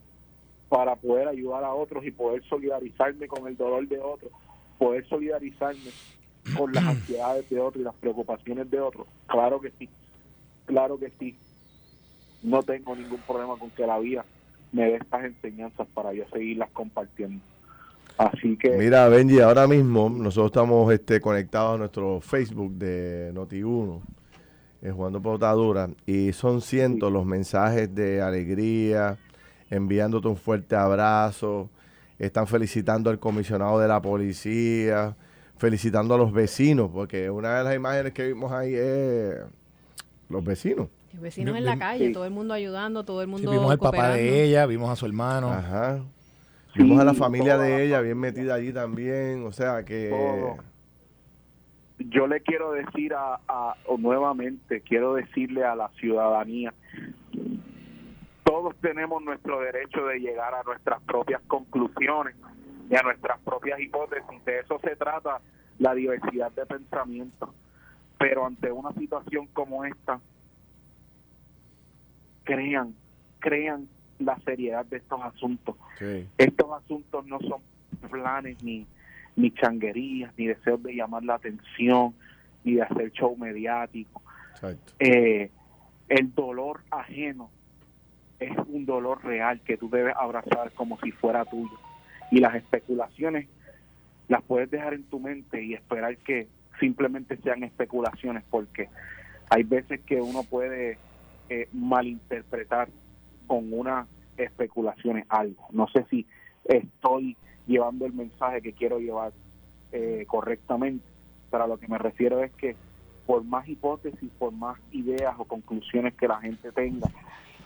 para poder ayudar a otros y poder solidarizarme con el dolor de otros, poder solidarizarme con las *clears throat* ansiedades de otros y las preocupaciones de otros. Claro que sí, claro que sí no tengo ningún problema con que la vida me dé estas enseñanzas para yo seguirlas compartiendo. Así que... Mira, Benji, ahora mismo nosotros estamos este, conectados a nuestro Facebook de Noti1, en Jugando Potadura, y son cientos los mensajes de alegría, enviándote un fuerte abrazo, están felicitando al comisionado de la policía, felicitando a los vecinos, porque una de las imágenes que vimos ahí es los vecinos vecinos en la calle, todo el mundo ayudando, todo el mundo. vimos al papá de ella, vimos a su hermano. Ajá. Vimos a la familia de ella bien metida allí también, o sea que... Yo le quiero decir a, a, nuevamente, quiero decirle a la ciudadanía, todos tenemos nuestro derecho de llegar a nuestras propias conclusiones y a nuestras propias hipótesis. De eso se trata la diversidad de pensamiento. Pero ante una situación como esta, crean, crean la seriedad de estos asuntos. Estos asuntos no son planes ni, ni changuerías, ni deseos de llamar la atención, ni de hacer show mediático. Eh, el dolor ajeno es un dolor real que tú debes abrazar como si fuera tuyo. Y las especulaciones las puedes dejar en tu mente y esperar que simplemente sean especulaciones, porque hay veces que uno puede eh, malinterpretar con unas especulaciones algo. No sé si estoy llevando el mensaje que quiero llevar eh, correctamente, pero a lo que me refiero es que por más hipótesis, por más ideas o conclusiones que la gente tenga,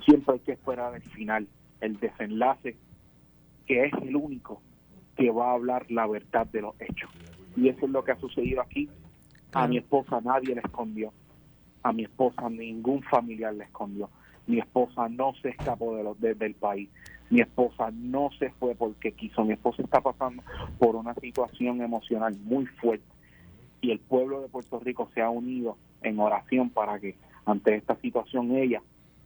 siempre hay que esperar el final, el desenlace, que es el único que va a hablar la verdad de los hechos. Y eso es lo que ha sucedido aquí. A mi esposa nadie le escondió a mi esposa ningún familiar le escondió. Mi esposa no se escapó de los, del país. Mi esposa no se fue porque quiso. Mi esposa está pasando por una situación emocional muy fuerte. Y el pueblo de Puerto Rico se ha unido en oración para que ante esta situación ella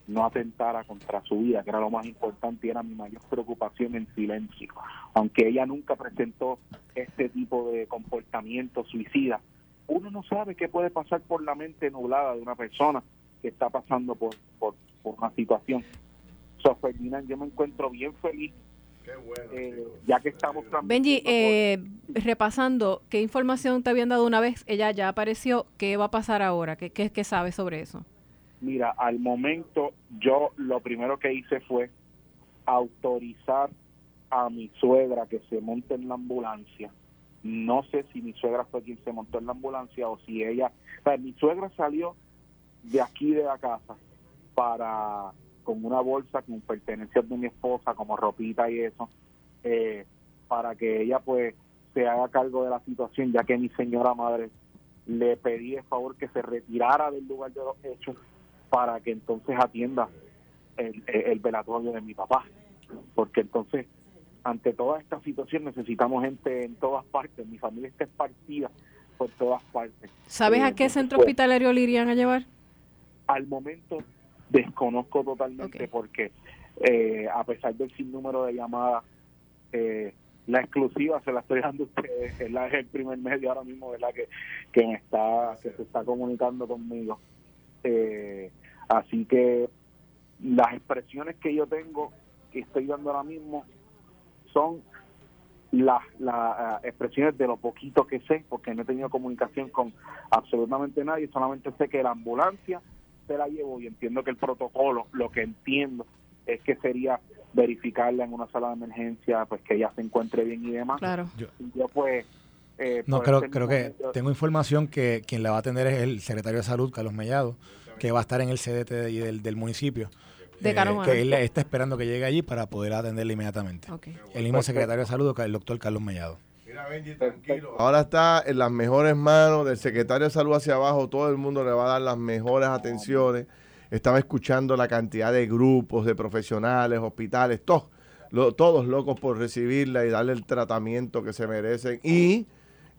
no atentara contra su vida, que era lo más importante y era mi mayor preocupación en silencio. Aunque ella nunca presentó este tipo de comportamiento suicida, uno no sabe qué puede pasar por la mente nublada de una persona que está pasando por, por, una situación. So, Ferdinand, yo me encuentro bien feliz. Qué bueno, eh, ya que estamos Benji, eh, repasando, ¿qué información te habían dado una vez? Ella ya apareció. ¿Qué va a pasar ahora? ¿Qué, qué, qué sabes sobre eso? Mira, al momento yo lo primero que hice fue autorizar a mi suegra que se monte en la ambulancia no sé si mi suegra fue quien se montó en la ambulancia o si ella... O mi suegra salió de aquí de la casa para con una bolsa con pertenencias de mi esposa, como ropita y eso, eh, para que ella pues se haga cargo de la situación, ya que mi señora madre le pedí el favor que se retirara del lugar de los hechos para que entonces atienda el, el velatorio de mi papá, porque entonces ante toda esta situación necesitamos gente en todas partes. Mi familia está partida por todas partes. ¿Sabes a qué centro hospitalario le irían a llevar? Al momento desconozco totalmente porque eh, a pesar del sinnúmero de llamadas, eh, la exclusiva se la estoy dando a ustedes, *laughs* es, el primer medio ahora mismo ¿verdad? Que, que me está que se está comunicando conmigo. Eh, así que las expresiones que yo tengo, que estoy dando ahora mismo, son las, las expresiones de lo poquito que sé, porque no he tenido comunicación con absolutamente nadie, solamente sé que la ambulancia se la llevo y entiendo que el protocolo, lo que entiendo es que sería verificarla en una sala de emergencia, pues que ella se encuentre bien y demás. Claro. Yo, pues... Eh, no, creo, creo que tengo información que quien la va a atender es el secretario de Salud, Carlos Mellado, que va a estar en el CDT del, del municipio. De eh, que él está esperando que llegue allí para poder atenderla inmediatamente. El mismo secretario de Salud, el doctor Carlos Mellado. Mira, Benji, tranquilo. Ahora está en las mejores manos del secretario de Salud hacia abajo. Todo el mundo le va a dar las mejores atenciones estaba escuchando la cantidad de grupos, de profesionales, hospitales, todos, todos locos por recibirla y darle el tratamiento que se merecen. Y,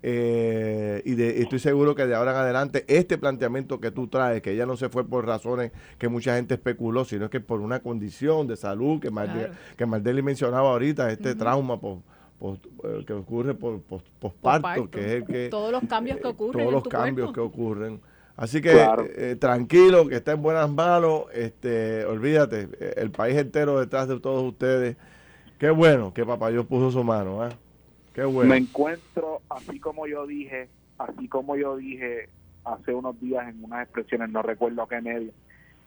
eh, y estoy seguro que de ahora en adelante este planteamiento que tú traes, que ella no se fue por razones que mucha gente especuló, sino que por una condición de salud que, Mardeli, mencionaba ahorita, este trauma por, eh, que ocurre por posparto, que es el que... Todos los cambios que ocurren. Todos los cambios que ocurren. Así que eh, tranquilo, que está en buenas manos. Este, olvídate, eh, el país entero detrás de todos ustedes. Qué bueno que papá Dios puso su mano. ¿eh? Qué bueno. Me encuentro, así como yo dije, así como yo dije hace unos días en unas expresiones, no recuerdo a qué medio,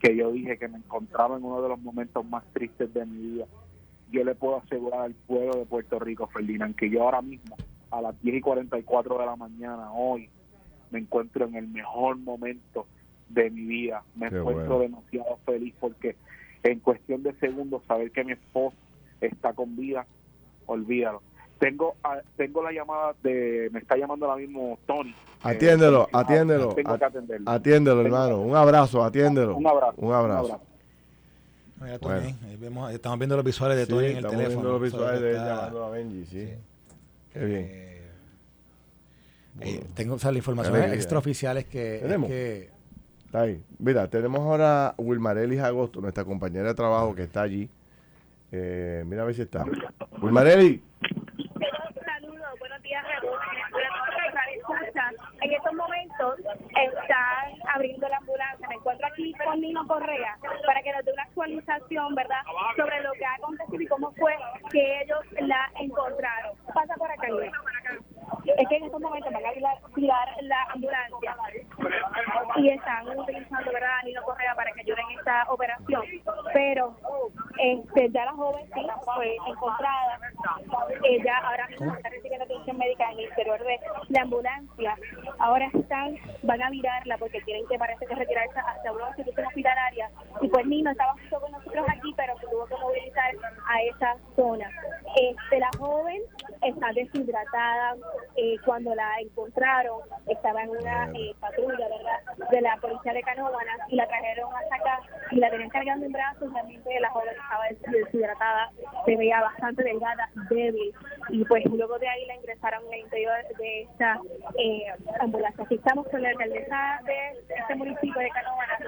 que yo dije que me encontraba en uno de los momentos más tristes de mi vida. Yo le puedo asegurar al pueblo de Puerto Rico, Ferdinand, que yo ahora mismo, a las 10 y 44 de la mañana, hoy, me encuentro en el mejor momento de mi vida. Me encuentro demasiado feliz porque en cuestión de segundos saber que mi esposo está con vida, olvídalo. Tengo ah, tengo la llamada de me está llamando ahora mismo Tony. Atiéndelo, atiéndelo. Tengo que atenderlo. Atiéndelo, hermano. Un abrazo, atiéndelo. Un abrazo. Un abrazo. Estamos viendo los visuales de Tony en el teléfono. Viendo los visuales de ella a Benji, sí. Qué bien. Eh, eh, tengo o la información extraoficial es que, que Está ahí. Mira, tenemos ahora a Wilmarelis Agosto, nuestra compañera de trabajo que está allí. Eh, mira a ver si está. Wilmareli. Saludos, buenos días, En estos momentos están abriendo la ambulancia. Me encuentro aquí con Nino Correa para que nos dé una actualización, ¿verdad?, sobre lo que ha acontecido y cómo fue que ellos la encontraron. Pasa por acá, Luis es que en estos momentos van a tirar la ambulancia. Y están utilizando verdad a Nino Correa para que ayuden en esta operación. Pero este ya la joven sí fue encontrada. Ella ahora mismo está recibiendo atención médica en el interior de la ambulancia. Ahora están van a virarla porque tienen que parece que retirarse hasta una institución hospitalaria. Y pues Nino estaba justo con nosotros aquí pero se tuvo que movilizar a esa zona. Este la joven está deshidratada eh, cuando la encontraron, estaba en una eh, patrulla, ¿verdad?, de la policía de Canóvanas y la trajeron hasta acá y la tenían cargando en brazos. Realmente la joven estaba deshidratada, se veía bastante delgada, débil y pues luego de ahí la ingresaron el interior de esta eh, ambulancia. Aquí estamos con la alcaldesa de este municipio de Canóvanas,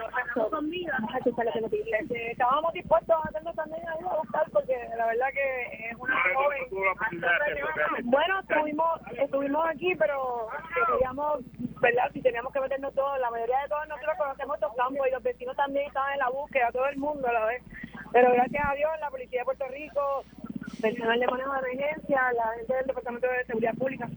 Vamos a escuchar lo que nos dice. Estábamos dispuestos a hacerlo también a buscar porque la verdad que es una joven. Bueno, estuvimos, estuvimos aquí, pero queríamos, ¿verdad? Si teníamos que meternos todos, la mayoría de todos nosotros conocemos estos campos y los vecinos también estaban en la búsqueda, todo el mundo a la vez. Pero gracias a Dios, la Policía de Puerto Rico, personal de manejo de emergencia, la gente del Departamento de Seguridad Pública,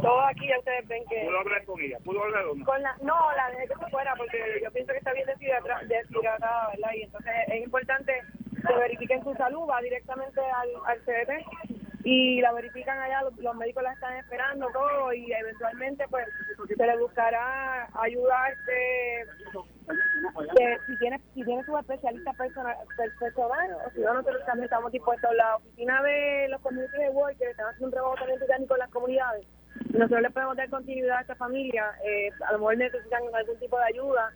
todos aquí ya ustedes ven que... ¿Pudo hablar con ella? ¿Pudo hablar con la, No, la dejé que se fuera porque yo pienso que está bien deshidratada, ¿verdad? Y entonces es importante que verifiquen su salud, va directamente al, al CDT y la verifican allá, los, médicos la están esperando todo y eventualmente pues se le buscará ayudarte si tiene si tiene su especialista personal, personal o si no nosotros también estamos dispuestos la oficina de los community de work que están haciendo un trabajo también técnico en las comunidades nosotros le podemos dar continuidad a esta familia, eh, a lo mejor necesitan algún tipo de ayuda.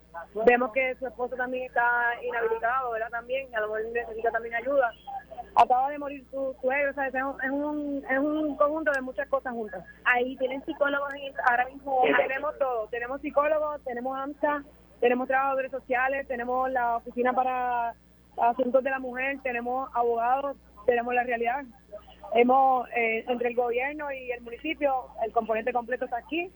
Vemos que su esposo también está inhabilitado, ¿verdad? También, a lo mejor necesita también ayuda. Acaba de morir su suegro, o sea, es un, es un, conjunto de muchas cosas juntas. Ahí tienen psicólogos, ahora mismo tenemos todo, tenemos psicólogos, tenemos AMSA, tenemos trabajadores sociales, tenemos la oficina para asuntos de la mujer, tenemos abogados, tenemos la realidad. Hemos, eh, entre el gobierno y el municipio, el componente completo está aquí.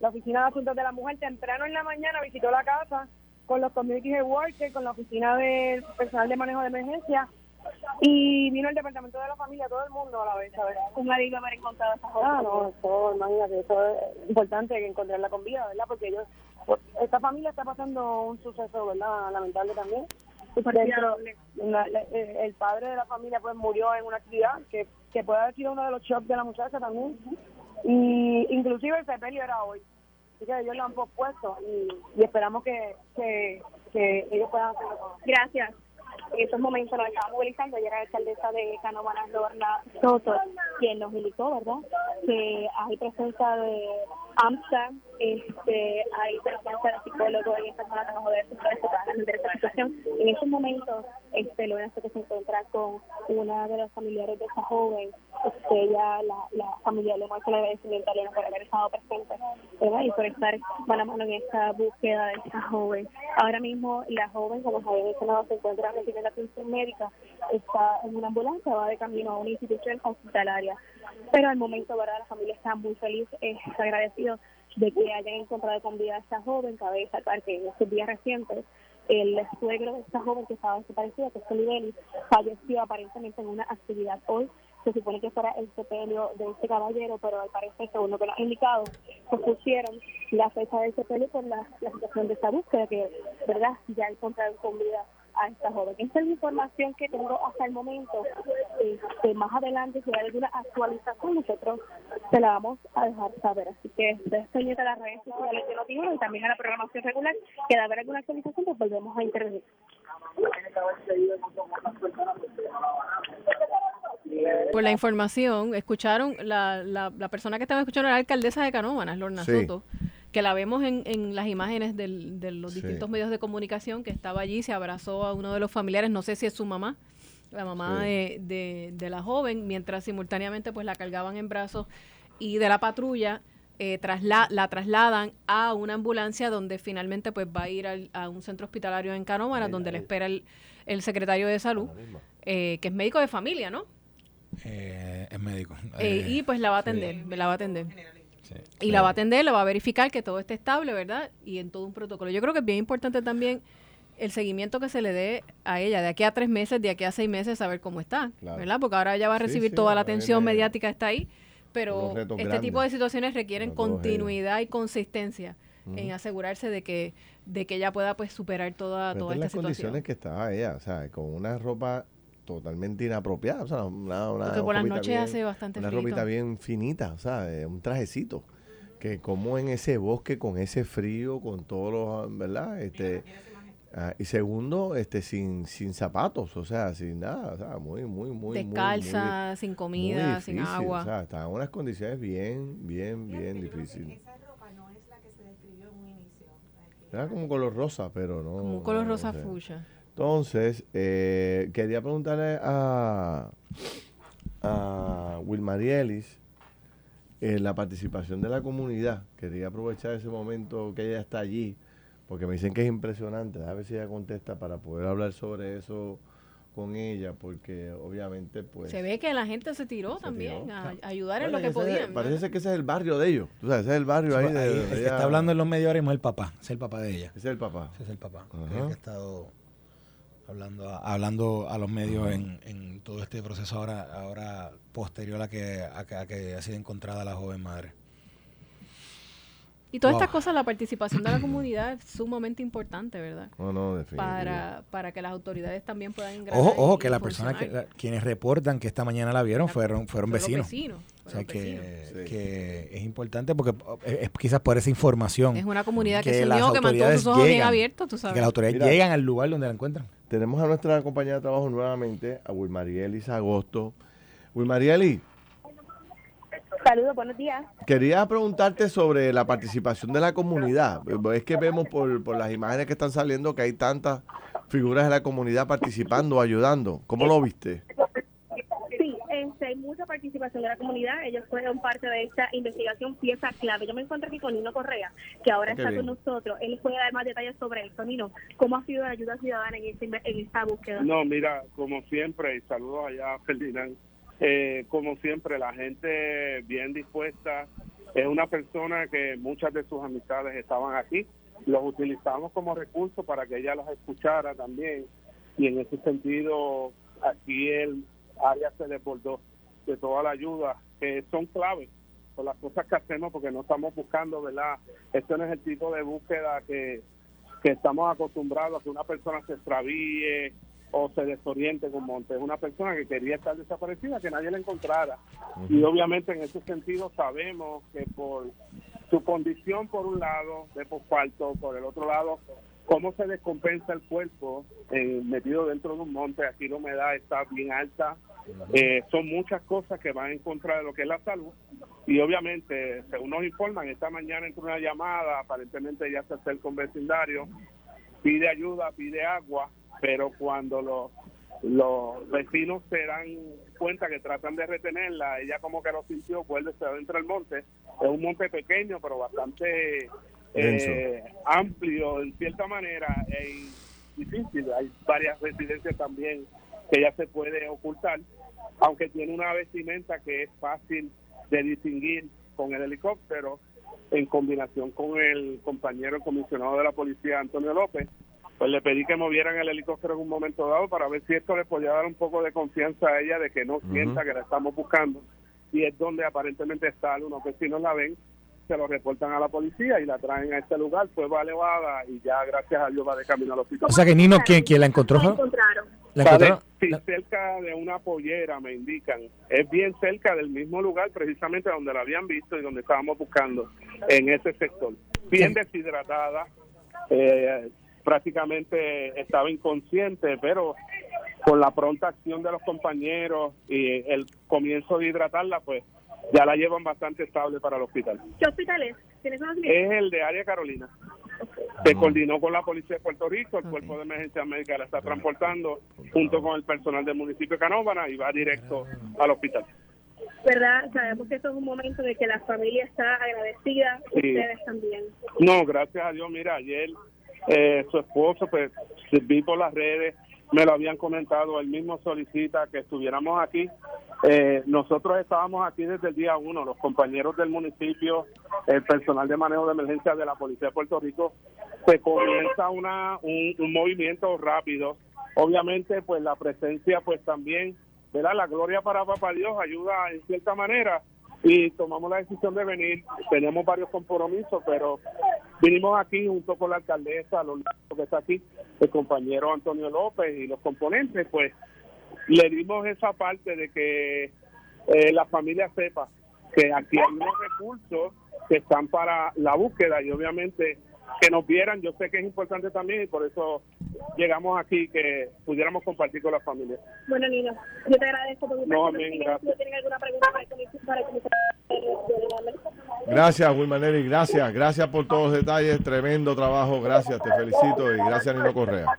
La oficina de asuntos de la mujer temprano en la mañana visitó la casa con los community workers, con la oficina de personal de manejo de emergencia y vino el departamento de la familia, todo el mundo a la vez, ¿sabes? Un marido haber encontrado esa Ah, no, eso, imagínate, eso es importante encontrarla con vida, ¿verdad? Porque ellos, esta familia está pasando un suceso, ¿verdad? Lamentable también. El padre de la familia pues murió en una actividad que, que puede haber sido uno de los shocks de la muchacha también. Y inclusive el sepelio era hoy. Así que ellos lo han pospuesto y, y esperamos que, que, que ellos puedan hacerlo. Gracias en esos momentos nos estaba movilizando, y era la alcaldesa de Canóvanas, Lorna Soto, quien nos indicó, ¿verdad?, que hay presencia de AMSA, este, de psicólogos y personas de poder de esta situación. En esos momentos, este, lo que se encuentra con una de los familiares de esa joven, este, ella, la, la familia le muestra el agradecimiento a por haber estado presente, ¿verdad? y por estar mano a en esta búsqueda de esa joven. Ahora mismo, la joven, como se había mencionado, se encuentra recibiendo atención médica, está en una ambulancia, va de camino a una institución hospitalaria. Pero al momento, ¿verdad? La familia está muy feliz, es agradecido de que hayan encontrado con vida a esta joven. Cabe destacar que en estos días recientes el suegro de esta joven que estaba desaparecida, que es Oliveri, falleció aparentemente en una actividad hoy. Se supone que fuera el sepelio de este caballero, pero al parecer, según lo que nos ha indicado, pusieron la fecha del sepelio por la, la situación de esta búsqueda, que verdad ya encontraron con vida a esta joven. Esta es la información que tengo hasta el momento. Este, más adelante, si hay alguna actualización, nosotros se la vamos a dejar saber. Así que ustedes pendientes a las redes sociales de Notiuno y también a la programación regular, que de haber alguna actualización, pues volvemos a intervenir. Por la información, escucharon, la, la, la persona que estaba escuchando era la alcaldesa de Canóvanas, Lorna Soto que la vemos en, en las imágenes del, de los distintos medios de comunicación, que estaba allí, se abrazó a uno de los familiares, no sé si es su mamá, la mamá de, de, la joven, mientras simultáneamente pues la cargaban en brazos y de la patrulla eh, trasla la trasladan a una ambulancia donde finalmente pues va a ir a un centro hospitalario en Canómara, donde le espera el, el secretario de salud, eh, que es médico de familia, ¿no? Eh, es médico. y pues la va a atender, la va a atender. Y la va a atender, la va a verificar que todo esté estable, ¿verdad? Y en todo un protocolo. Yo creo que es bien importante también el seguimiento que se le dé a ella, de aquí a tres meses, de aquí a seis meses, saber cómo está, ¿verdad? Porque ahora ella va a recibir toda la atención mediática, está ahí, pero este tipo de situaciones requieren continuidad y consistencia en asegurarse de que de que ella pueda pues superar toda, toda esta las condiciones que estaba ella, o sea, con una ropa totalmente inapropiada. O sea, una, una Porque por las noches hace bastante Una ropita bien finita, o sea, un trajecito. Que como en ese bosque, con ese frío, con todos los, ¿verdad? Este, ah, y segundo, este, sin, sin zapatos, o sea, sin nada, o sea, muy, muy, muy. Descalza, sin comida, sin agua. O sea, está en unas condiciones bien, bien, bien difíciles. Esa ropa no es la que se describió en un inicio. Era como color rosa, pero no. Como color rosa fucha. Entonces, eh, quería preguntarle a, a Wilmarielis eh, la participación de la comunidad. Quería aprovechar ese momento que ella está allí, porque me dicen que es impresionante. A ver si ella contesta para poder hablar sobre eso con ella, porque obviamente pues... Se ve que la gente se tiró también a, ayudar en lo que podían. parece que ese es el barrio de ellos. O sea, ese es el barrio ahí, de... el que está hablando en los medios ahora mismo es el papá, es el papá de ella. Ese es el papá. Ese es el papá. El que ha estado hablando a, hablando a los medios en, en, todo este proceso ahora ahora posterior a que, a que, ha sido encontrada la joven madre. Y todas estas cosas, la participación de la comunidad es sumamente importante, ¿verdad? No, para, para que las autoridades también puedan ingresar. Ojo, ojo, que las personas que quienes reportan que esta mañana la vieron fueron fueron, vecinos. o sea que, que, es importante porque es, quizás por esa información. Es una comunidad que, se unió, que mantuvo sus ojos bien abiertos, tú sabes. Que las autoridades llegan al lugar donde la encuentran. Tenemos a nuestra compañera de trabajo nuevamente, a Wilmarielis Agosto. Wilmarieli. Saludos, buenos días. Quería preguntarte sobre la participación de la comunidad. Es que vemos por, por las imágenes que están saliendo que hay tantas figuras de la comunidad participando, ayudando. ¿Cómo lo viste? Participación de la comunidad. Ellos fueron parte de esta investigación, pieza clave. Yo me encuentro aquí con Nino Correa, que ahora está con nosotros. Él puede dar más detalles sobre esto. Nino, ¿cómo ha sido la ayuda ciudadana en, este, en esta búsqueda? No, mira, como siempre, y saludos allá a *laughs* Ferdinand, eh, como siempre, la gente bien dispuesta. Es una persona que muchas de sus amistades estaban aquí. Los utilizamos como recurso para que ella los escuchara también. Y en ese sentido, aquí el área se desbordó de toda la ayuda, que son claves por las cosas que hacemos, porque no estamos buscando, ¿verdad? Este no es el tipo de búsqueda que, que estamos acostumbrados a que una persona se extravíe o se desoriente con monte. Es una persona que quería estar desaparecida, que nadie la encontrara. Y obviamente en ese sentido sabemos que por su condición, por un lado, de posfalto, por el otro lado, cómo se descompensa el cuerpo eh, metido dentro de un monte, aquí la humedad está bien alta, eh, son muchas cosas que van en contra de lo que es la salud. Y obviamente, según nos informan, esta mañana entró una llamada, aparentemente ya se acerca un vecindario, pide ayuda, pide agua, pero cuando los los vecinos se dan cuenta que tratan de retenerla, ella como que lo sintió, vuelve se adentro del monte, es un monte pequeño pero bastante eh, amplio en cierta manera e difícil, hay varias residencias también que ya se puede ocultar, aunque tiene una vestimenta que es fácil de distinguir con el helicóptero en combinación con el compañero el comisionado de la policía Antonio López, pues le pedí que movieran el helicóptero en un momento dado para ver si esto le podía dar un poco de confianza a ella de que no sienta que la estamos buscando. Y es donde aparentemente está, unos vecinos la ven se lo reportan a la policía y la traen a este lugar, fue elevada y ya gracias a Dios va de camino al hospital. O sea que Nino, ¿quién, quién la encontró? La encontraron. Sí, cerca de una pollera, me indican. Es bien cerca del mismo lugar, precisamente donde la habían visto y donde estábamos buscando, en ese sector. Bien deshidratada, eh, prácticamente estaba inconsciente, pero con la pronta acción de los compañeros y el comienzo de hidratarla, pues ya la llevan bastante estable para el hospital. ¿Qué hospital es? Es el de Área Carolina. Se coordinó con la Policía de Puerto Rico, el Cuerpo de Emergencia Médica la está transportando junto con el personal del municipio de Canóvana y va directo al hospital. ¿Verdad? Sabemos que esto es un momento de que la familia está agradecida, ustedes también. No, gracias a Dios. Mira, ayer eh, su esposo, pues, vi por las redes, me lo habían comentado, él mismo solicita que estuviéramos aquí. Eh, nosotros estábamos aquí desde el día uno, los compañeros del municipio, el personal de manejo de emergencia de la Policía de Puerto Rico, se comienza una, un, movimiento rápido. Obviamente, pues la presencia, pues también, ¿verdad? La gloria para Papá Dios ayuda en cierta manera y tomamos la decisión de venir. Tenemos varios compromisos, pero vinimos aquí junto con la alcaldesa, los que está aquí, el compañero Antonio López y los componentes, pues le dimos esa parte de que eh, la familia sepa que aquí hay unos recursos que están para la búsqueda y obviamente que nos vieran, yo sé que es importante también y por eso llegamos aquí, que pudiéramos compartir con la familia. Bueno, Nino, yo te agradezco por no, amén, gracias. ¿Tienen alguna pregunta para el, Gracias, Wilmaneri, gracias, gracias por todos los detalles, tremendo trabajo, gracias, te felicito y gracias, Nino Correa.